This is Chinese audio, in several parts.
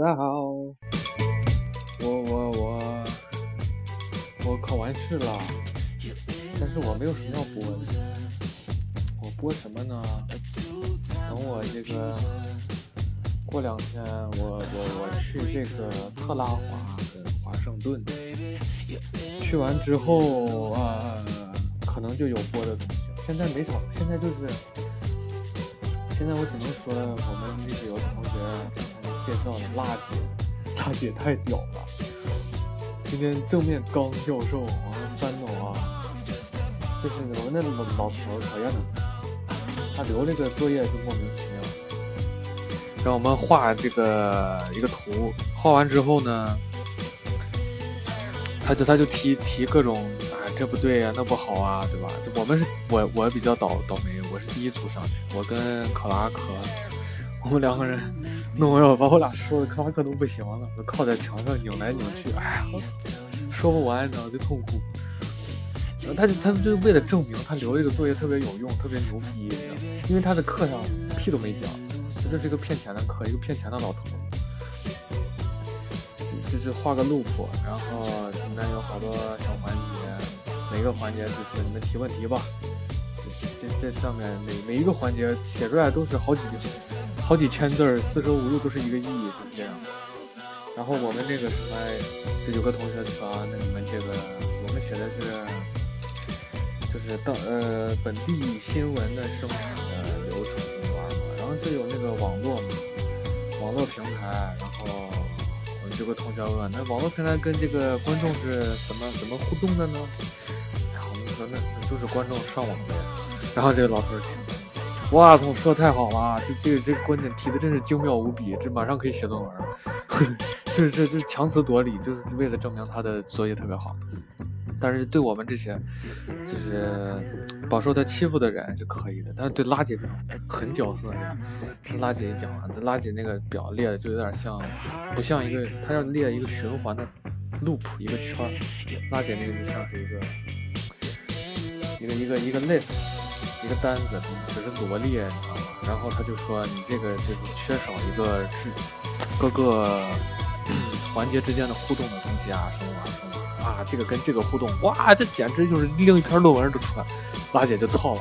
大家好，我我我我考完试了，但是我没有什么要播的。我播什么呢？等我这个过两天，我我我去这个特拉华跟华盛顿，去完之后啊，可能就有播的东西。现在没找，现在就是，现在我只能说我们那个有同学。介绍的辣姐，辣姐太屌了！今天正面刚教授，完了班总啊，就是我们那老老头讨厌他，他留这个作业就莫名其妙。让我们画这个一个图，画完之后呢，他就他就提提各种啊，这不对呀，那不好啊，对吧？我们是我我比较倒倒霉，我是第一组上去，我跟考拉克，我们两个人。弄完，把我俩说的克拉克都不行了，都靠在墙上拧来拧去，哎呀，说不完，脑袋痛苦。他就他就为了证明他留这个作业特别有用，特别牛逼，因为他的课上屁都没讲，这是一个骗钱的课，一个骗钱的老头。就是画个 loop，然后里面有好多小环节，每个环节就是你们提问题吧。这这上面每每一个环节写出来都是好几好几千字儿，四舍五入都是一个亿，就是这样。然后我们那个什么，这有个同学说，那你们这个我们写的是，就是到呃本地新闻的生产的流程怎么玩嘛。然后就有那个网络嘛，网络平台。然后我们有个同学问，那网络平台跟这个观众是怎么怎么互动的呢？然后我们说，那就是观众上网呗。然后这个老头听。哇操，说的太好了！这这个这个观点提的真是精妙无比，这马上可以写论文。就是这这强词夺理，就是为了证明他的作业特别好。但是对我们这些就是饱受他欺负的人是可以的，但是对拉姐这种狠角色，拉姐一讲完，这拉姐那个表列的就有点像，不像一个，他要列一个循环的 loop 一个圈儿，拉姐那个就像是一个一个一个一个 list。一个单子只是罗列，你知道吗？然后他就说你这个就是缺少一个是各个 环节之间的互动的东西啊，什么什么啊？这个跟这个互动，哇，这简直就是另一篇论文都出来。拉姐就操了，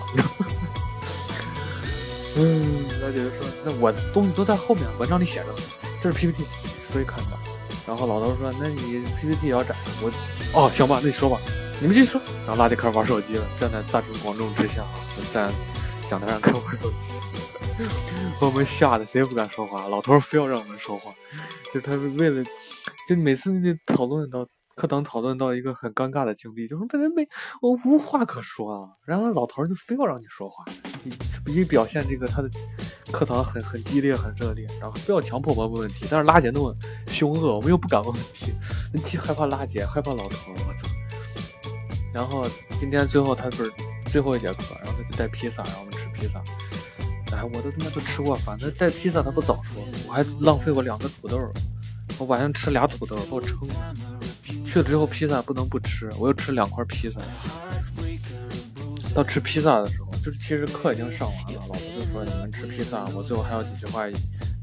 嗯，拉姐就说那我东西都在后面，文章里写着，这是 PPT，所以看的。然后老头说那你 PPT 也要展示，我哦行吧，那你说吧。你们继续说，然后拉迪克玩手机了，站在大庭广众之下，站讲台上开玩手机，把 我们吓得谁也不敢说话。老头非要让我们说话，就他为了，就每次那讨论到课堂讨论到一个很尴尬的境地，就是本来没我无话可说啊，然后老头就非要让你说话，以表现这个他的课堂很很激烈很热烈，然后非要强迫我们问问题，但是拉姐那么凶恶，我们又不敢问问题，既害怕拉姐，害怕老头，我操。然后今天最后他不是最后一节课，然后他就带披萨，然后我们吃披萨。哎，我都他妈都吃过饭，那带披萨他不早说，我还浪费过两个土豆，我晚上吃俩土豆，给我撑的。去了之后披萨不能不吃，我又吃两块披萨。到吃披萨的时候，就是其实课已经上完了，老师就说你们吃披萨，我最后还有几句话，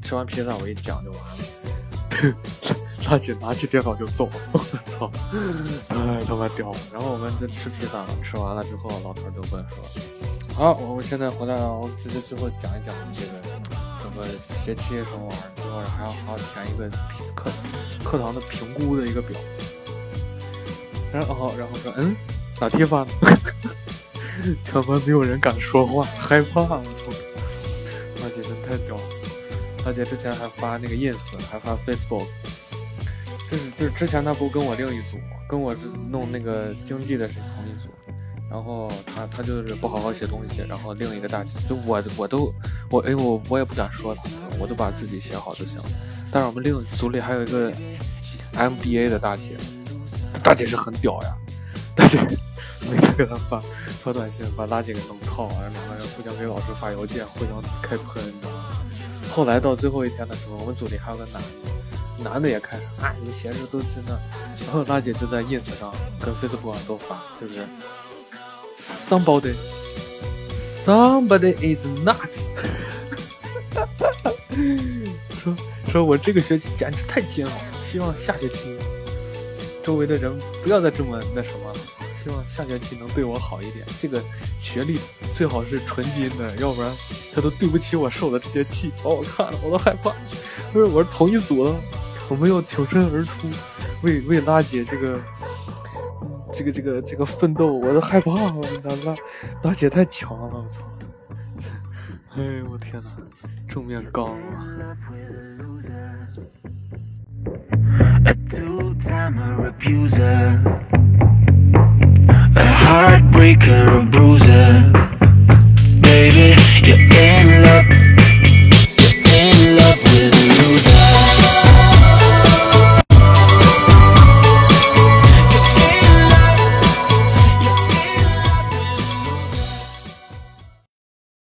吃完披萨我一讲就完了。大姐拿起电脑就走，我操！哎，他妈屌！然后我们就吃披萨，吃完了之后，老头就问说：“好，我们现在回来了，我直接最后讲一讲这个整个学期什么玩意儿，最后还要还要填一个课课堂的评估的一个表。”然后然后说：“嗯，咋地发呢？” 全班没有人敢说话，害怕。我操！大姐真太屌了！大姐之前还发那个 ins，还发 facebook。就是就是之前他不跟我另一组，跟我弄那个经济的是同一组，然后他他就是不好好写东西，然后另一个大姐就我我都我哎我我也不敢说他，我都把自己写好就行了。但是我们另组里还有一个 MBA 的大姐，大姐是很屌呀，大姐每天给他发发短信，把垃圾给弄套，然后两个人互相给老师发邮件，互相开喷，你知道吗？后来到最后一天的时候，我们组里还有个男的。男的也看啊，你闲着都真的。然后大姐就在 ins 上跟 facebook 都发，就是 somebody somebody is nuts，说说我这个学期简直太煎熬了，希望下学期周围的人不要再这么那什么了，希望下学期能对我好一点。这个学历最好是纯金的，要不然他都对不起我受的这些气。把我看了，我都害怕。不是，我是同一组的，我们要挺身而出，为为拉姐这个，这个这个这个奋斗，我都害怕了。拉拉拉姐太强了，我操！哎呦我天哪，正面刚啊！A two-time abuser, a heartbreaker.